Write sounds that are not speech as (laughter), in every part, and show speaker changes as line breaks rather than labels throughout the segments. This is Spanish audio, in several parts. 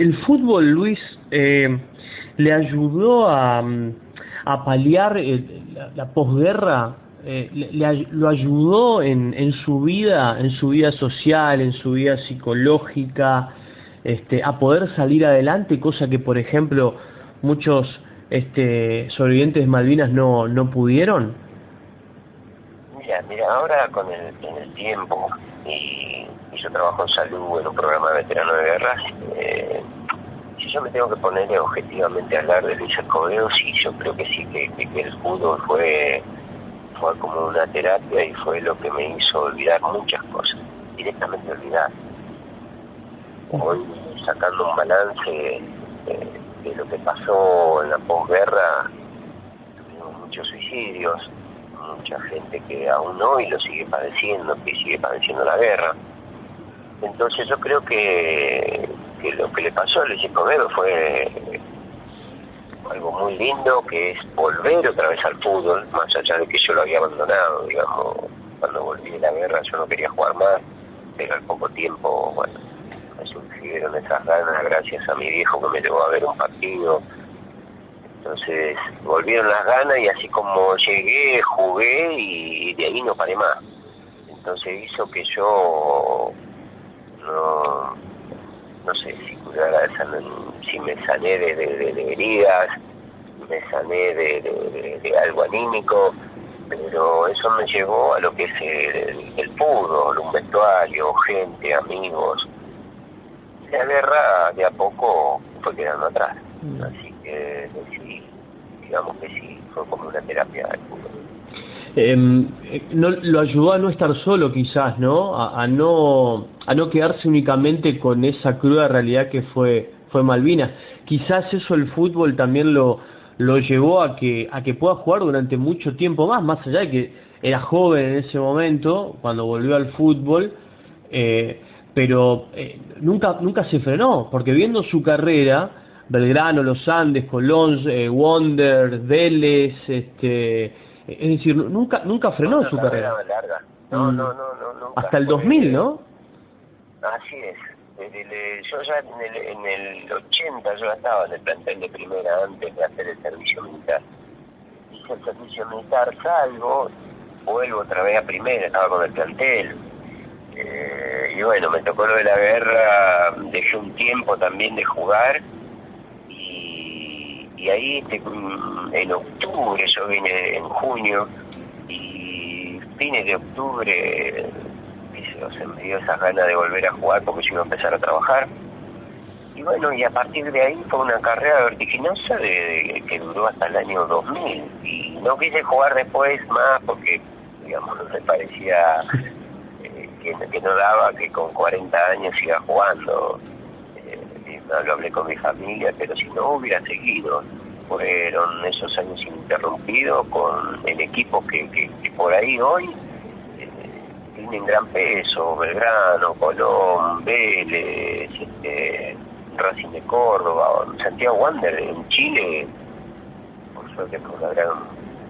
El fútbol, Luis, eh, le ayudó a, a paliar eh, la, la posguerra, eh, le, lo ayudó en, en su vida, en su vida social, en su vida psicológica, este, a poder salir adelante, cosa que, por ejemplo, muchos este, sobrevivientes de Malvinas no, no pudieron.
Mira, mira, ahora con el, con el tiempo y, yo trabajo en salud en un programa de veteranos de guerra, eh, si yo me tengo que poner objetivamente a hablar de Luis Escobedo, sí, yo creo que sí, que, el fútbol fue, fue como una terapia y fue lo que me hizo olvidar muchas cosas, directamente olvidar. Hoy, sacando un balance de, de lo que pasó en la posguerra, tuvimos muchos suicidios, mucha gente que aún hoy lo sigue padeciendo, que sigue padeciendo la guerra. Entonces yo creo que, que lo que le pasó a Luis Escobedo fue algo muy lindo, que es volver otra vez al fútbol, más allá de que yo lo había abandonado, digamos, cuando volví de la guerra yo no quería jugar más, pero al poco tiempo, bueno, me surgieron esas ganas gracias a mi viejo que me llevó a ver un partido, entonces volvieron las ganas y así como llegué, jugué y de ahí no paré más. Entonces hizo que yo no, no sé si curara si me sané de, de, heridas, me sané de, de, de, algo anímico, pero eso me llevó a lo que es el, el fútbol, un vestuario, gente, amigos. La guerra de a poco fue quedando atrás, así que sí, digamos que sí, fue como una terapia del fútbol.
Eh, no, lo ayudó a no estar solo quizás, ¿no? A, a, no a no quedarse únicamente con esa cruda realidad que fue fue Malvinas. Quizás eso el fútbol también lo lo llevó a que a que pueda jugar durante mucho tiempo más, más allá de que era joven en ese momento cuando volvió al fútbol, eh, pero eh, nunca nunca se frenó, porque viendo su carrera, Belgrano, Los Andes, Colón, eh, Wonder, Vélez, este es decir, nunca nunca frenó
no,
su carrera.
Larga. No, no, no, no, nunca.
Hasta el 2000, ¿no?
Así es. Yo ya en el, en el 80 yo ya estaba en el plantel de primera antes de hacer el servicio militar. Hice el servicio militar, salgo, vuelvo otra vez a primera, estaba con el plantel. Eh, y bueno, me tocó lo de la guerra, dejé un tiempo también de jugar y, ahí este, en octubre, yo vine en junio y fines de octubre se me dio esa ganas de volver a jugar porque yo iba a empezar a trabajar. Y bueno, y a partir de ahí fue una carrera vertiginosa de, de, que duró hasta el año 2000. Y no quise jugar después más porque, digamos, no me parecía eh, que, que, no daba que con 40 años siga jugando. Eh, lo hablé con mi familia, pero si no hubiera seguido. Fueron esos años ininterrumpidos con el equipo que, que, por ahí hoy tienen gran peso, Belgrano, Colón, Vélez, este, Racing de Córdoba, Santiago Wander en Chile, por suerte fue gran,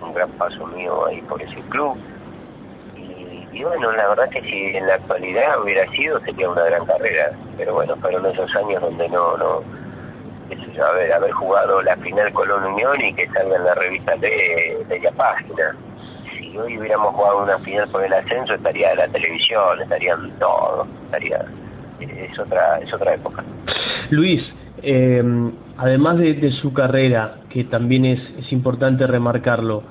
un gran paso mío ahí por ese club. Y, bueno, la verdad que si en la actualidad hubiera sido, sería una gran carrera, pero bueno, fueron esos años donde no, no, eso, a ver, haber jugado la final Colón Unión y que salga en la revista de, la página si hoy hubiéramos jugado una final por el ascenso estaría la televisión, estarían todo, estaría es otra es otra época.
Luis, eh, además de, de, su carrera, que también es, es importante remarcarlo,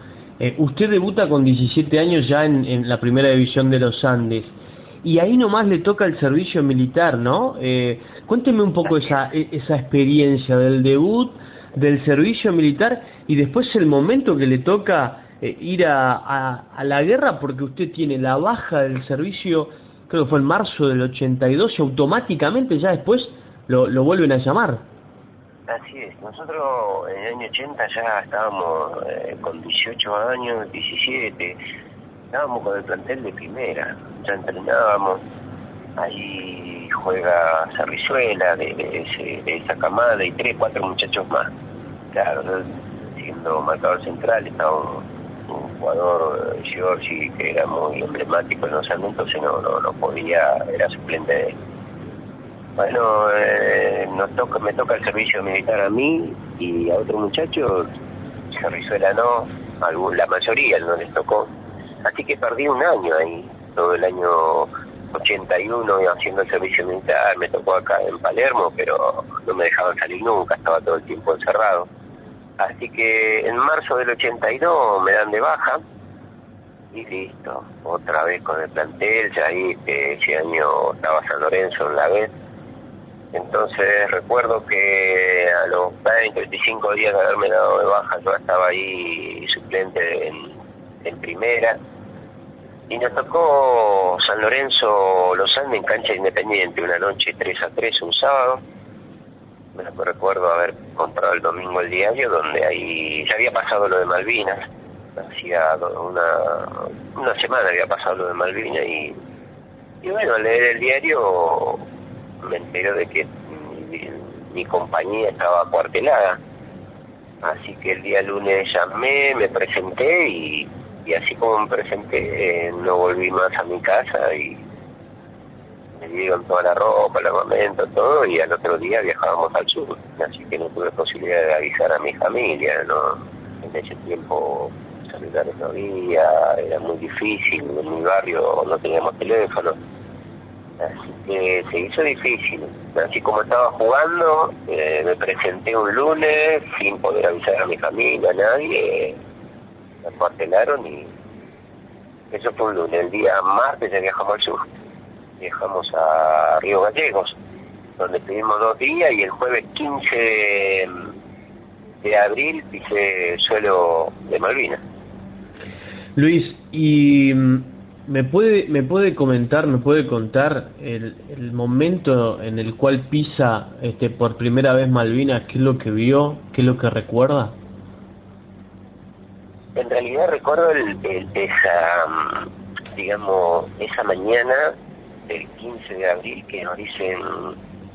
eh, usted debuta con 17 años ya en, en, la primera división de los Andes y ahí nomás le toca el servicio militar, ¿no? Eh, cuénteme un poco esa, esa experiencia del debut, del servicio militar y después el momento que le toca eh, ir a, a, a, la guerra porque usted tiene la baja del servicio, creo que fue en marzo del 82, y automáticamente ya después lo, lo vuelven a llamar.
Así es, nosotros en el año 80 ya estábamos eh, con 18 años, 17, estábamos con el plantel de primera, ya entrenábamos, ahí juega Sarrizuela de, ese, de esa camada y tres, cuatro muchachos más. Claro, siendo marcador central estábamos un jugador Giorgi que era muy emblemático en los Andes, entonces no, no, no podía, era suplente de él. Bueno, eh, nos toca, me toca el servicio militar a mí y a otro muchacho, Cerrizuela no, la mayoría no les tocó. Así que perdí un año ahí, todo el año 81 haciendo el servicio militar, me tocó acá en Palermo, pero no me dejaban salir nunca, estaba todo el tiempo encerrado. Así que en marzo del 82 me dan de baja y listo, otra vez con el plantel, ya ahí ese año estaba San Lorenzo en la vez entonces recuerdo que a los 20, 25 días de haberme dado de baja yo estaba ahí suplente en, primera y nos tocó San Lorenzo Los Andes en cancha independiente una noche 3 a 3 un sábado. Me recuerdo haber comprado el domingo el diario donde ahí ya había pasado lo de Malvinas. Hacía una, una semana había pasado lo de Malvinas y, y bueno, al leer el diario me entero de que mi, compañía estaba cuartelada. Así que el día lunes llamé, me presenté y, y así como me presenté, eh, no volví más a mi casa y me dieron toda la ropa, el armamento, todo, y al otro día viajábamos al sur. Así que no tuve posibilidad de avisar a mi familia, ¿no? En ese tiempo celulares no había, era muy difícil, en mi barrio no teníamos teléfono Así que se hizo difícil. Así como estaba jugando, eh, me presenté un lunes sin poder avisar a mi familia, a nadie. Me acuartelaron y eso fue un lunes. El día martes ya viajamos al sur. Viajamos a Río Gallegos, donde estuvimos dos días y el jueves 15 de abril pisé suelo de Malvinas.
Luis, y ¿Me puede, ¿Me puede comentar, me puede contar el, el momento en el cual pisa este, por primera vez Malvinas? ¿Qué es lo que vio? ¿Qué es lo que recuerda?
En realidad recuerdo el, esa, mm, digamos, esa mañana del 15 de abril que nos dicen,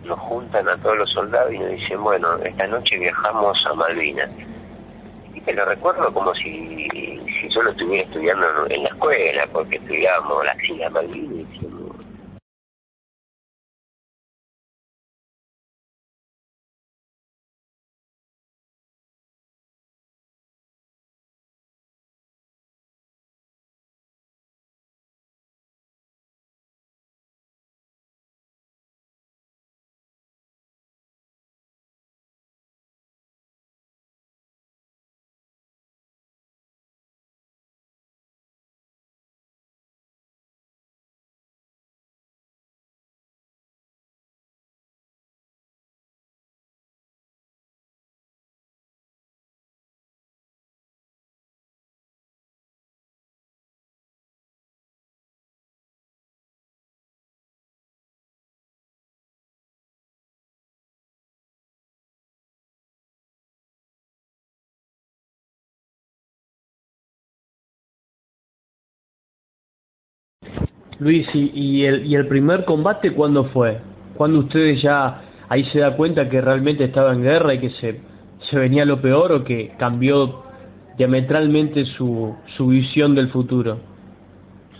nos juntan a todos los soldados y nos dicen, bueno, esta noche viajamos a Malvinas lo recuerdo como si, si yo lo estuviera estudiando en la escuela, porque estudiábamos la Silla Malvinas
Luis, ¿y, el, ¿y el primer combate cuándo fue? ¿Cuándo ustedes ya ahí se da cuenta que realmente estaba en guerra y que se, se venía lo peor o que cambió diametralmente su, su visión del futuro?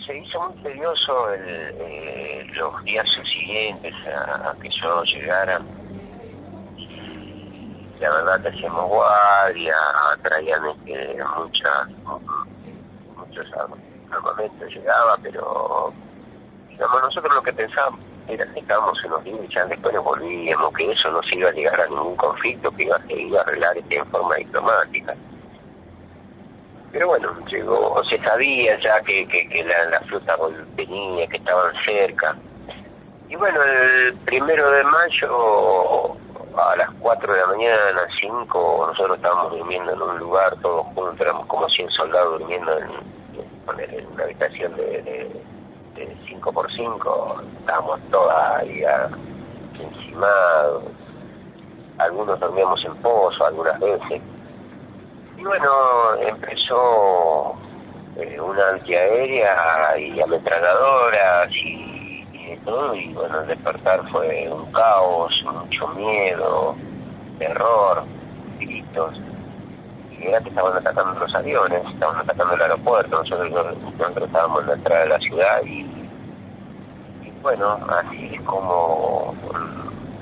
Se hizo muy tedioso el, los días siguientes a, que yo llegara. La verdad que hacíamos guardia, traían este, muchas, muchos armamentos, llegaba, pero Digamos, nosotros lo que pensábamos era que estábamos en los límites, después nos volvíamos, que eso no se iba a llegar a ningún conflicto, que iba, se iba a arreglar este en forma diplomática. Pero bueno, llegó, o se sabía ya que, que, la, la flota venía, que estaban cerca. Y bueno, el primero de mayo, a las 4 de la mañana, 5, nosotros estábamos durmiendo en un lugar todos juntos, éramos como 100 soldados durmiendo en, en una habitación de 5 por 5 estábamos todas ahí encimados, algunos dormíamos en pozo algunas veces. Y bueno, empezó eh, una antiaérea y ametralladoras y, y de todo, y bueno, el despertar fue un caos, mucho miedo, terror, gritos era que estaban atacando los aviones, estaban atacando el aeropuerto, nosotros, nosotros estábamos en la entrada de la ciudad y bueno, así es como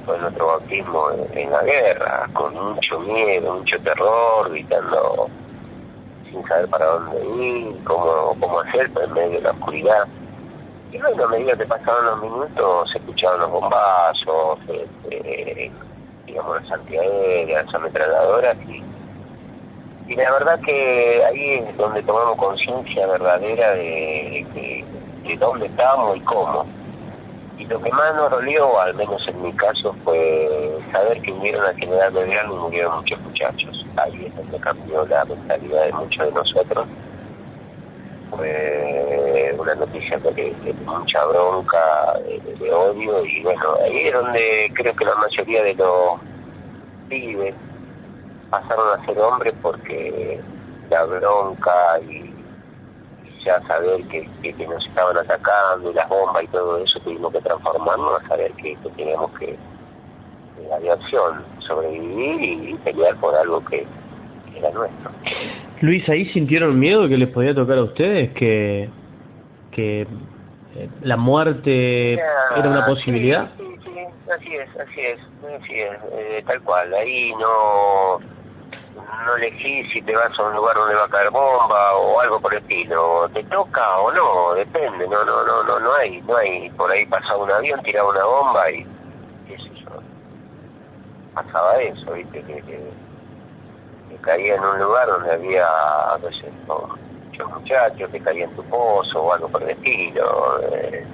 fue nuestro bautismo en, la guerra, con mucho miedo, mucho terror, gritando sin saber para dónde ir, cómo, cómo hacer en medio de la oscuridad. Y bueno, a medida que pasaban los minutos se escuchaban los bombazos, este, digamos las antiaéreas, las ametralladoras y, y la verdad que ahí es donde tomamos conciencia verdadera de, de, de dónde estábamos y cómo y lo que más nos dolió, al menos en mi caso, fue saber que murieron a General Belgrano y murieron muchos muchachos. Ahí es donde cambió la mentalidad de muchos de nosotros. Fue una noticia de, mucha bronca, de, odio, y bueno, ahí es donde creo que la mayoría de los pibes pasaron a ser hombres porque la bronca y ya saber que, que, nos estaban atacando y las bombas y todo eso, tuvimos que transformarnos a saber que, teníamos que, había acción, sobrevivir y pelear por algo que, era nuestro.
Luis, ¿ahí sintieron miedo que les podía tocar a ustedes? ¿Que, que eh, la muerte era una posibilidad?
Sí, sí, sí, así es, así es, así es, eh, tal cual. Ahí no no elegís si te vas a un lugar donde va a caer bomba o algo por el estilo. Te toca o no, depende. No, no, no, no, no hay, no hay. Por ahí pasaba un avión, tiraba una bomba y qué sé yo. Pasaba eso, viste, que, que, caía en un lugar donde había, no sé, muchos muchachos que caían en tu pozo o algo por el estilo. Eh,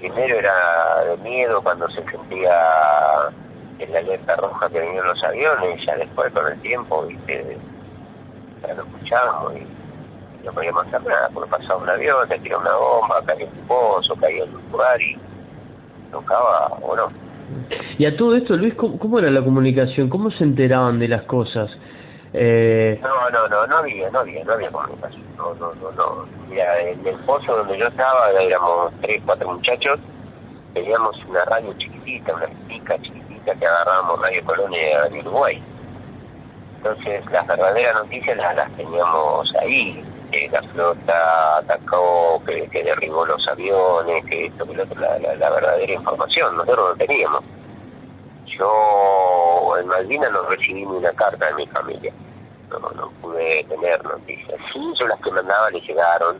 primero era de miedo cuando se sentía en la alerta roja que venían los aviones, ya después con el tiempo, viste, ya lo escuchábamos y no podíamos hacer nada, porque pasaba un avión, te tiraba una bomba, caía tu pozo, caía en un lugar y tocaba o no.
Y a todo esto, Luis, ¿cómo, era la comunicación? ¿Cómo se enteraban de las cosas?
Eh... No, no, no, no había, no había, no había comunicación. No, no, no, no. Mira, en el pozo donde yo estaba, éramos tres, cuatro muchachos, teníamos una radio chiquitita, una pica chiquitita que agarrábamos Radio Colonia de Uruguay. Entonces las verdaderas noticias las, teníamos ahí, que la flota atacó, que, derribó los aviones, que esto, que lo otro, la, la, verdadera información, nosotros no teníamos. Yo en Malvinas no recibí ni una carta de mi familia, no, no pude tener noticias. Sí, yo las que mandaba le llegaron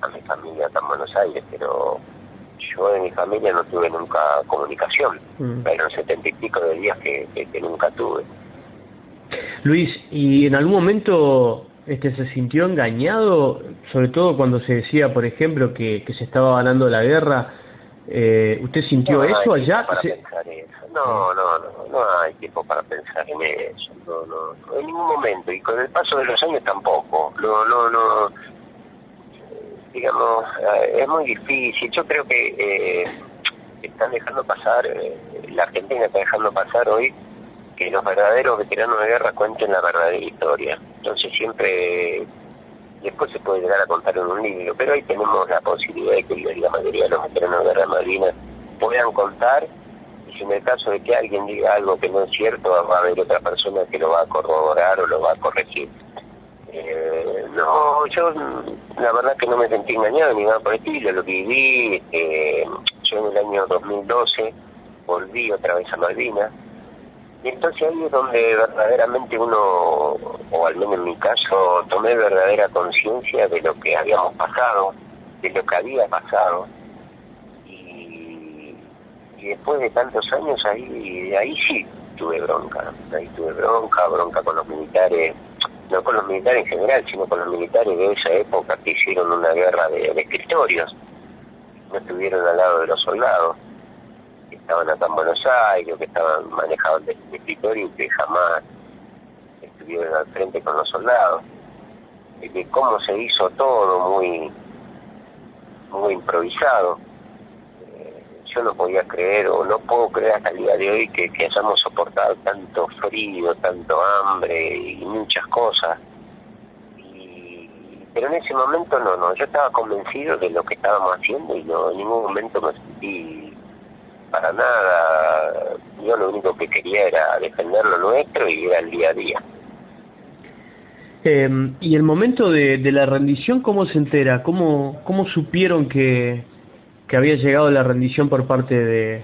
a mi familia acá en Buenos Aires, pero yo de mi familia no tuve nunca comunicación, mm. pero setenta y pico de días que, que, nunca tuve.
Luis, ¿y en algún momento este se sintió engañado, sobre todo cuando se decía, por ejemplo, que, que se estaba ganando la guerra? Eh, ¿Usted sintió eso allá?
Para pensar eso. No, no, no, no hay tiempo para pensar en eso, no, no, en ningún momento, y con el paso de los años tampoco, no, no, no, digamos, eh, es muy difícil. Yo creo que eh, están dejando pasar, eh, la Argentina está dejando pasar hoy que los verdaderos veteranos de guerra cuenten la verdadera historia. Entonces siempre, después se puede llegar a contar en un libro, pero hoy tenemos la posibilidad de que la mayoría de los veteranos de guerra Malvina puedan contar y si en el caso de que alguien diga algo que no es cierto, va a haber otra persona que lo va a corroborar o lo va a corregir. Eh, no, yo la verdad que no me sentí engañado ni nada por el estilo, lo viví, eh, yo en el año 2012 volví otra vez a Malvinas, y entonces ahí es donde verdaderamente uno, o al menos en mi caso, tomé verdadera conciencia de lo que habíamos pasado, de lo que había pasado, y, y después de tantos años ahí, ahí sí tuve bronca, ahí tuve bronca, bronca con los militares no con los militares en general, sino con los militares de esa época que hicieron una guerra de, escritorios, no estuvieron al lado de los soldados, que estaban acá en Buenos Aires, que estaban manejados de, escritorio y que jamás estuvieron al frente con los soldados, y de cómo se hizo todo muy, muy improvisado yo no podía creer o no puedo creer hasta el día de hoy que, que hayamos soportado tanto frío, tanto hambre y muchas cosas. Y, pero en ese momento no, no, yo estaba convencido de lo que estábamos haciendo y no en ningún momento me sentí para nada. Yo lo único que quería era defender lo nuestro y era el día a día.
Eh, y el momento de, de la rendición, ¿cómo se entera? ¿Cómo, cómo supieron que, que había llegado la rendición por parte de,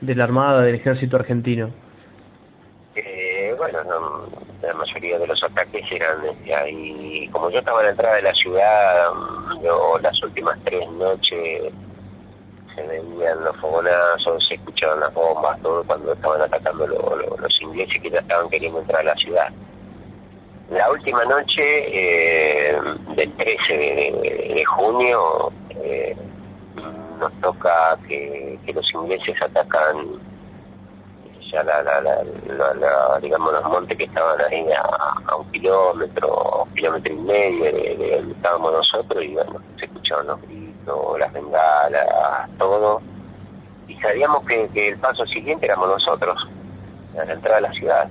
de la Armada, del Ejército argentino.
Eh, bueno, la mayoría de los ataques eran ahí. Como yo estaba en la entrada de la ciudad, yo las últimas tres noches se veían los fogonazos, se escuchaban las bombas, todo cuando estaban atacando los ingleses que ya estaban queriendo entrar a la ciudad. La última noche eh, del 13 de, junio eh, nos toca que, los ingleses atacan ya la, la, la, digamos los montes que estaban ahí a, un kilómetro, un kilómetro y medio de, donde estábamos nosotros y bueno, se escuchaban los gritos, las bengalas, todo y sabíamos que, que el paso siguiente éramos nosotros, a la entrada de la ciudad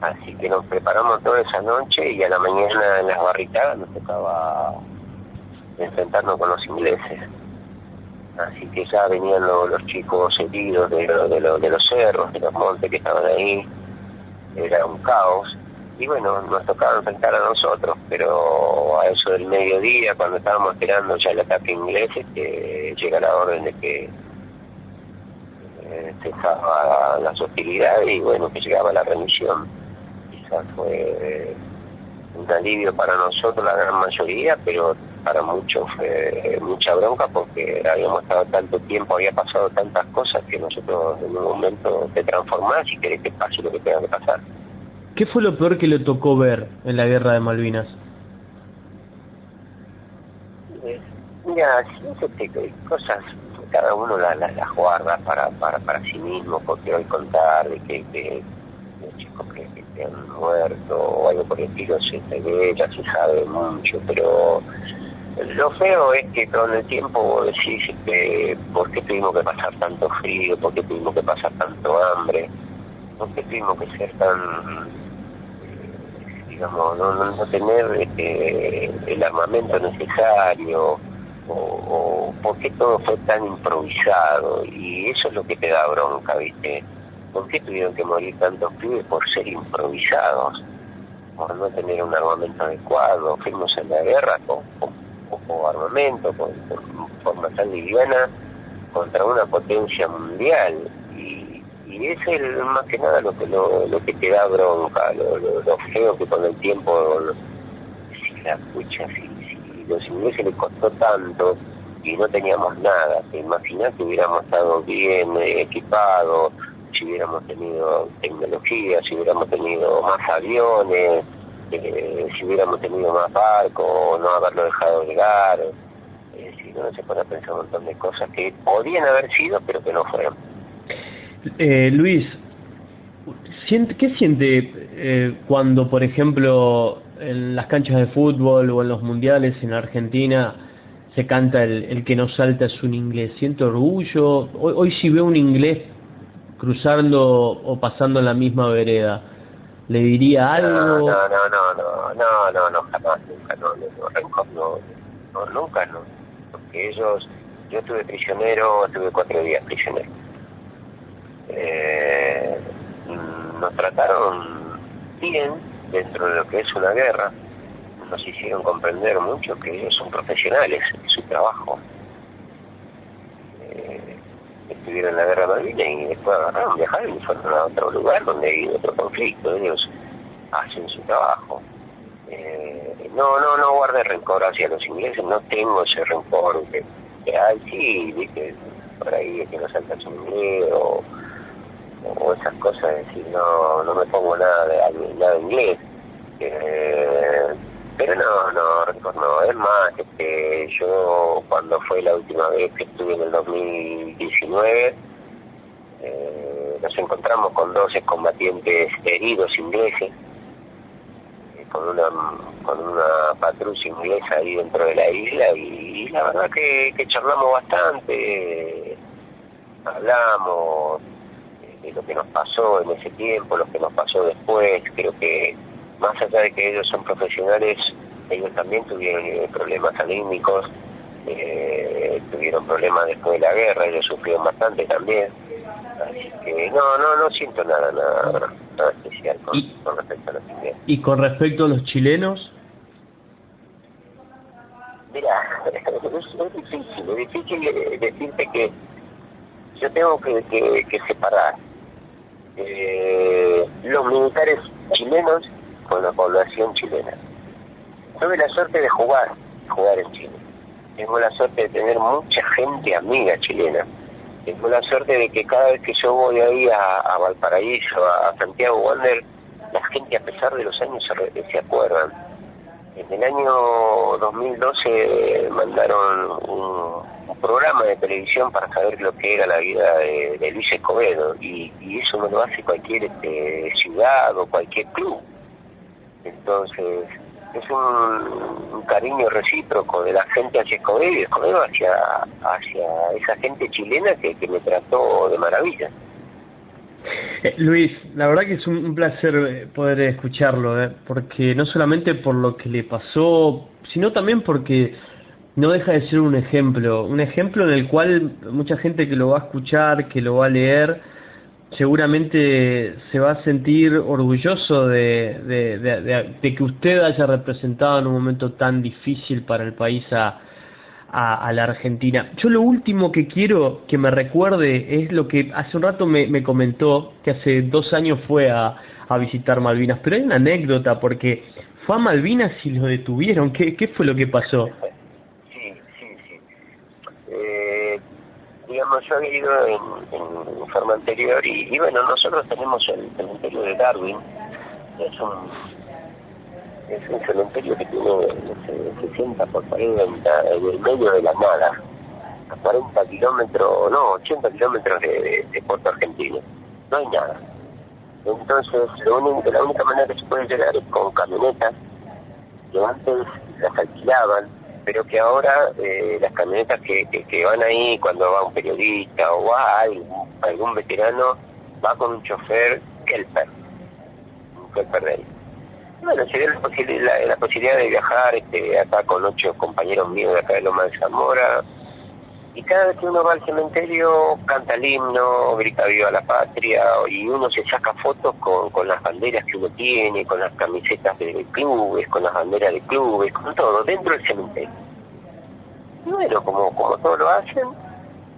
Así que nos preparamos toda esa noche y a la mañana en las barricadas nos tocaba enfrentarnos con los ingleses. Así que ya venían los chicos heridos de, de, de los cerros, de los montes que estaban ahí. Era un caos. Y bueno, nos tocaba enfrentar a nosotros, pero a eso del mediodía, cuando estábamos esperando ya el ataque inglés, este, llega la orden de que eh, cesaba las hostilidades y bueno, que llegaba la remisión fue un alivio para nosotros, la gran mayoría, pero para muchos fue mucha bronca porque habíamos estado tanto tiempo, había pasado tantas cosas que nosotros en un momento te transformás y querés que pase lo que tenga que pasar.
¿Qué fue lo peor que le tocó ver en la guerra de Malvinas?
Eh, mira, siento que cosas, cada uno las las guarda para, para, para sí mismo, porque hoy contar de que, que chicos que, que, han muerto o algo por el estilo se, ve, ya se sabe mucho, pero lo feo es que con el tiempo vos decís este, por qué tuvimos que pasar tanto frío, por qué tuvimos que pasar tanto hambre, por qué tuvimos que ser tan, eh, digamos, no, no, tener este, el armamento necesario, o, o por qué todo fue tan improvisado, y eso es lo que te da bronca, ¿viste? ¿Por qué tuvieron que morir tantos pibes? Por ser improvisados, por no tener un armamento adecuado. Fuimos en la guerra con, poco armamento, con, forma tan liviana, contra una potencia mundial. Y, y es el, más que nada lo que, lo, lo que te da bronca, lo, lo, feo que con el tiempo, si la escuchas, si, si los ingleses les costó tanto y no teníamos nada, te imaginas que hubiéramos estado bien equipados, si hubiéramos tenido tecnología, si hubiéramos tenido más aviones, eh, si hubiéramos tenido más barcos, no haberlo dejado llegar. Eh, si no, se pone a pensar un montón de cosas que podían haber sido, pero que no fueron.
Eh, Luis, ¿qué siente eh, cuando, por ejemplo, en las canchas de fútbol o en los mundiales en Argentina se canta el, el que no salta es un inglés? ¿Siente orgullo? Hoy, hoy si veo un inglés cruzando o pasando en la misma vereda, ¿le diría algo? No,
no, no, no, no, no, no, jamás, nunca, no, no, no, nunca, no, porque ellos, yo estuve prisionero, estuve cuatro días prisionero. Eh, nos trataron bien dentro de lo que es una guerra, nos hicieron comprender mucho que ellos son profesionales en su trabajo estuvieron en la guerra marina y después agarraron, viajaron y fueron a otro lugar donde hay otro conflicto. Ellos hacen su trabajo. Eh, no, no, no guardé rencor hacia los ingleses, no tengo ese rencor que, ay, sí, viste, por ahí es que no salta su inglés o, esas cosas de decir, no, no me pongo nada de, nada de inglés. Eh, pero no, no, no, es más, este, yo cuando fue la última vez que estuve en el 2019, eh, nos encontramos con 12 combatientes heridos ingleses, eh, con una con una patrulla inglesa ahí dentro de la isla y, la verdad que, que charlamos bastante, hablamos de lo que nos pasó en ese tiempo, lo que nos pasó después, creo que más allá de que ellos son profesionales, ellos también tuvieron eh, problemas anímicos, eh, tuvieron problemas después de la guerra, ellos sufrieron bastante también. Así que no, no, no siento nada, nada, nada especial con, respecto a los chilenos.
¿Y con respecto a los chilenos?
Mira, (laughs) es, difícil, es difícil decirte que yo tengo que, que, separar eh, los militares chilenos con la población chilena. Tuve la suerte de jugar, jugar en Chile. Tengo la suerte de tener mucha gente amiga chilena. Tengo la suerte de que cada vez que yo voy ahí a, Valparaíso, a Santiago Wander, la gente a pesar de los años se, se acuerdan. En el año 2012 mandaron un, programa de televisión para saber lo que era la vida de, Luis Escobedo y, eso no lo hace cualquier este, ciudad o cualquier club. Entonces, es un, cariño recíproco de la gente hacia Escobedo y Escobedo hacia, hacia esa gente chilena que, me trató de maravilla.
Eh, Luis, la verdad que es un, placer eh, poder escucharlo, eh, porque no solamente por lo que le pasó, sino también porque no deja de ser un ejemplo, un ejemplo en el cual mucha gente que lo va a escuchar, que lo va a leer, seguramente se va a sentir orgulloso de, de que usted haya representado en un momento tan difícil para el país a, a, la Argentina. Yo lo último que quiero que me recuerde es lo que hace un rato me, me comentó, que hace dos años fue a, a visitar Malvinas, pero hay una anécdota porque fue a Malvinas y lo detuvieron. ¿Qué, qué fue lo que pasó?
Sí, sí, sí. Eh, digamos, yo había ido en, forma anterior y, bueno, nosotros tenemos el cementerio de Darwin, es un es un cementerio que tiene no 60 por 40 en el medio de la nada, a 40 kilómetros, no, 80 kilómetros de, de, Puerto Argentino. No hay nada. Entonces, lo único, la única manera que se puede llegar es con camionetas, que antes las alquilaban, pero que ahora eh, las camionetas que, que, van ahí cuando va un periodista o va algún, algún veterano, va con un chofer Kelper, un Kelper de ahí bueno, se dio la, posibilidad, la, posibilidad de viajar este, acá con ocho compañeros míos de acá de Loma de Zamora. Y cada vez que uno va al cementerio, canta el himno, grita viva la patria, y uno se saca fotos con, con las banderas que uno tiene, con las camisetas de clubes, con las banderas de clubes, con todo, dentro del cementerio. Y bueno, como, como todos lo hacen,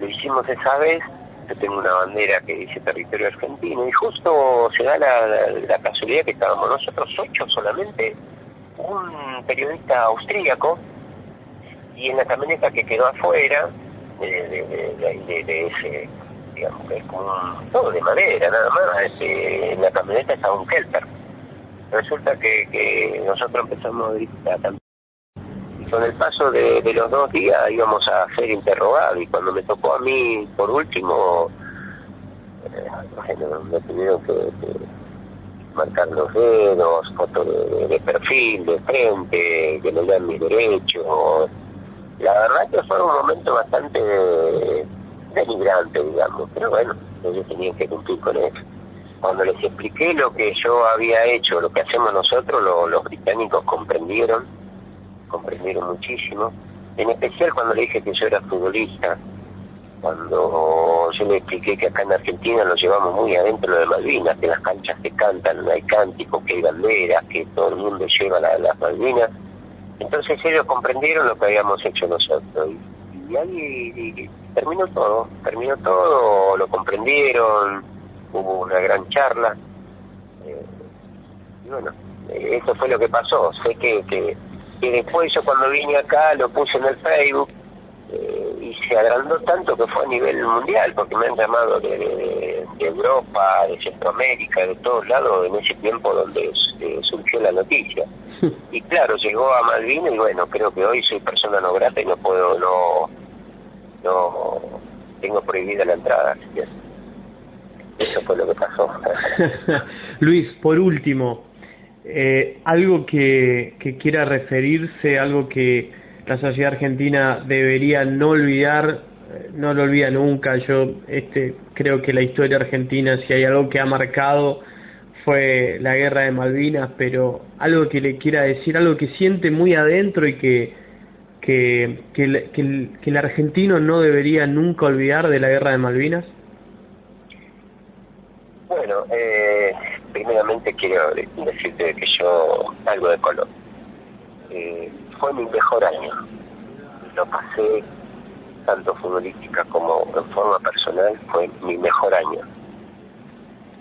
lo hicimos esa vez, yo tengo una bandera que dice territorio argentino y justo se da la, casualidad que estábamos nosotros ocho solamente, un periodista austríaco y en la camioneta que quedó afuera de, de, de, ese, digamos es como todo de madera nada más, este, la camioneta estaba un Kelper. Resulta que, que nosotros empezamos a gritar también con el paso de, los dos días íbamos a ser interrogados y cuando me tocó a mí por último eh, bueno, me tuvieron que, marcar los dedos fotos de, perfil de frente que me dan mis derechos que fue un momento bastante denigrante digamos. Pero bueno ellos tenían que cumplir con eso. Cuando les expliqué lo que yo había hecho lo que hacemos nosotros los británicos comprendieron comprendieron muchísimo, en especial cuando le dije que yo era futbolista, cuando yo le expliqué que acá en Argentina nos llevamos muy adentro de Malvinas, que las canchas que cantan, hay cánticos, que hay banderas, que todo el mundo lleva las Malvinas, entonces ellos comprendieron lo que habíamos hecho nosotros. Y, ahí terminó todo, terminó todo, lo comprendieron, hubo una gran charla. Eh, y bueno, eso fue lo que pasó, sé que, que y después yo cuando vine acá lo puse en el Facebook eh, se agrandó tanto que fue a nivel mundial, porque me han llamado de, Europa, de Centroamérica, de todos lados en ese tiempo donde eh, surgió la noticia. (laughs) Y claro, llegó a Malvinas y bueno, creo que hoy soy persona no grata y no puedo, no, no, tengo prohibida la entrada. Eso fue lo que pasó. (laughs)
Luis, por último, eh, algo que, que quiera referirse, algo que la sociedad argentina debería no olvidar, eh, no lo olvida nunca. Yo este, creo que la historia argentina, si hay algo que ha marcado, fue la guerra de Malvinas, pero algo que le quiera decir, algo que siente muy adentro y que, que, que, el, que el argentino no debería nunca olvidar de la guerra de Malvinas.
Bueno, eh, primeramente quiero decirte que yo algo de color. Eh, fue mi mejor año, lo pasé tanto futbolística como en forma personal, fue mi mejor año.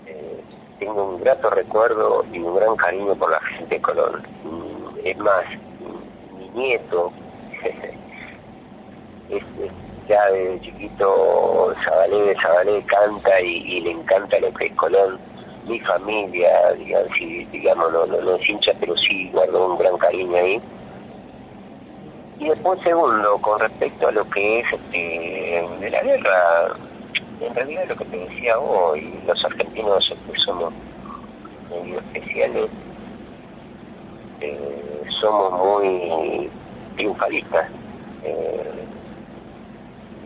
Eh, tengo un grato recuerdo y un gran cariño por la gente de Colón. Es más, mi nieto, (laughs) es, ya de chiquito Zabalé, Zabalé canta y, le encanta lo que es Colón. Mi familia, digamos, digamos no, no, no es hincha, pero sí guardó un gran cariño ahí y después, segundo, con respecto a lo que es este, de la guerra, en realidad lo que te decía hoy, los argentinos este, somos medio especiales, eh, somos muy triunfalistas. Eh,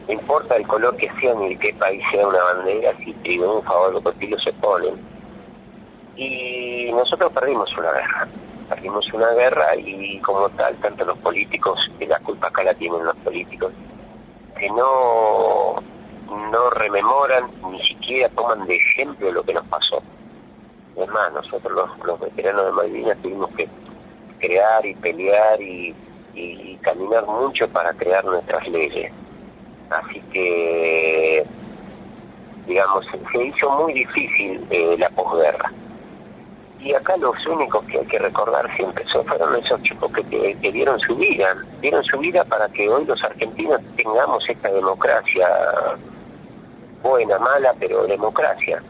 no importa el color que sea ni de qué país sea una bandera, si triunfa o algo por se ponen. Y nosotros perdimos una guerra perdimos una guerra y como tal, tanto los políticos, y la culpa acá la tienen los políticos, que no, no rememoran ni siquiera toman de ejemplo lo que nos pasó. Es más, nosotros los, veteranos de Malvinas tuvimos que crear y pelear y, y, caminar mucho para crear nuestras leyes. Así que, digamos, se hizo muy difícil eh, la posguerra y acá los únicos que hay que recordar siempre son fueron esos chicos que, que, dieron su vida, dieron su vida para que hoy los argentinos tengamos esta democracia buena, mala, pero democracia.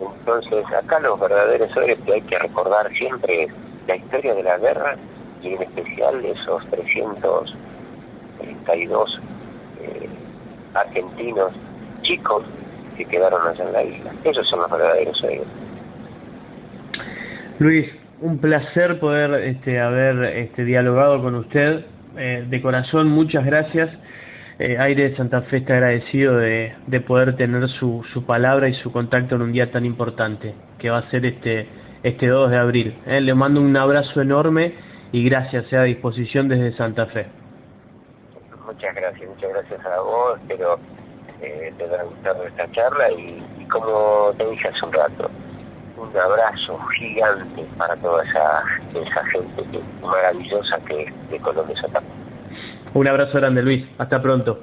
Entonces acá los verdaderos héroes que hay que recordar siempre es la historia de la guerra y en especial esos 332 eh, argentinos chicos que quedaron allá en la isla. Esos son los verdaderos héroes.
Luis, un placer poder este, haber este, dialogado con usted. Eh, de corazón, muchas gracias. Eh, Aire de Santa Fe está agradecido de, de poder tener su, su, palabra y su contacto en un día tan importante, que va a ser este, este 2 de abril. Eh, le mando un abrazo enorme y gracias, sea a disposición desde Santa Fe.
Muchas gracias, muchas gracias a vos. Espero eh, te haya gustado esta charla y, y como te dije hace un rato, un abrazo gigante para toda esa, gente que, maravillosa que de Colombia
Un abrazo grande, Luis. Hasta pronto.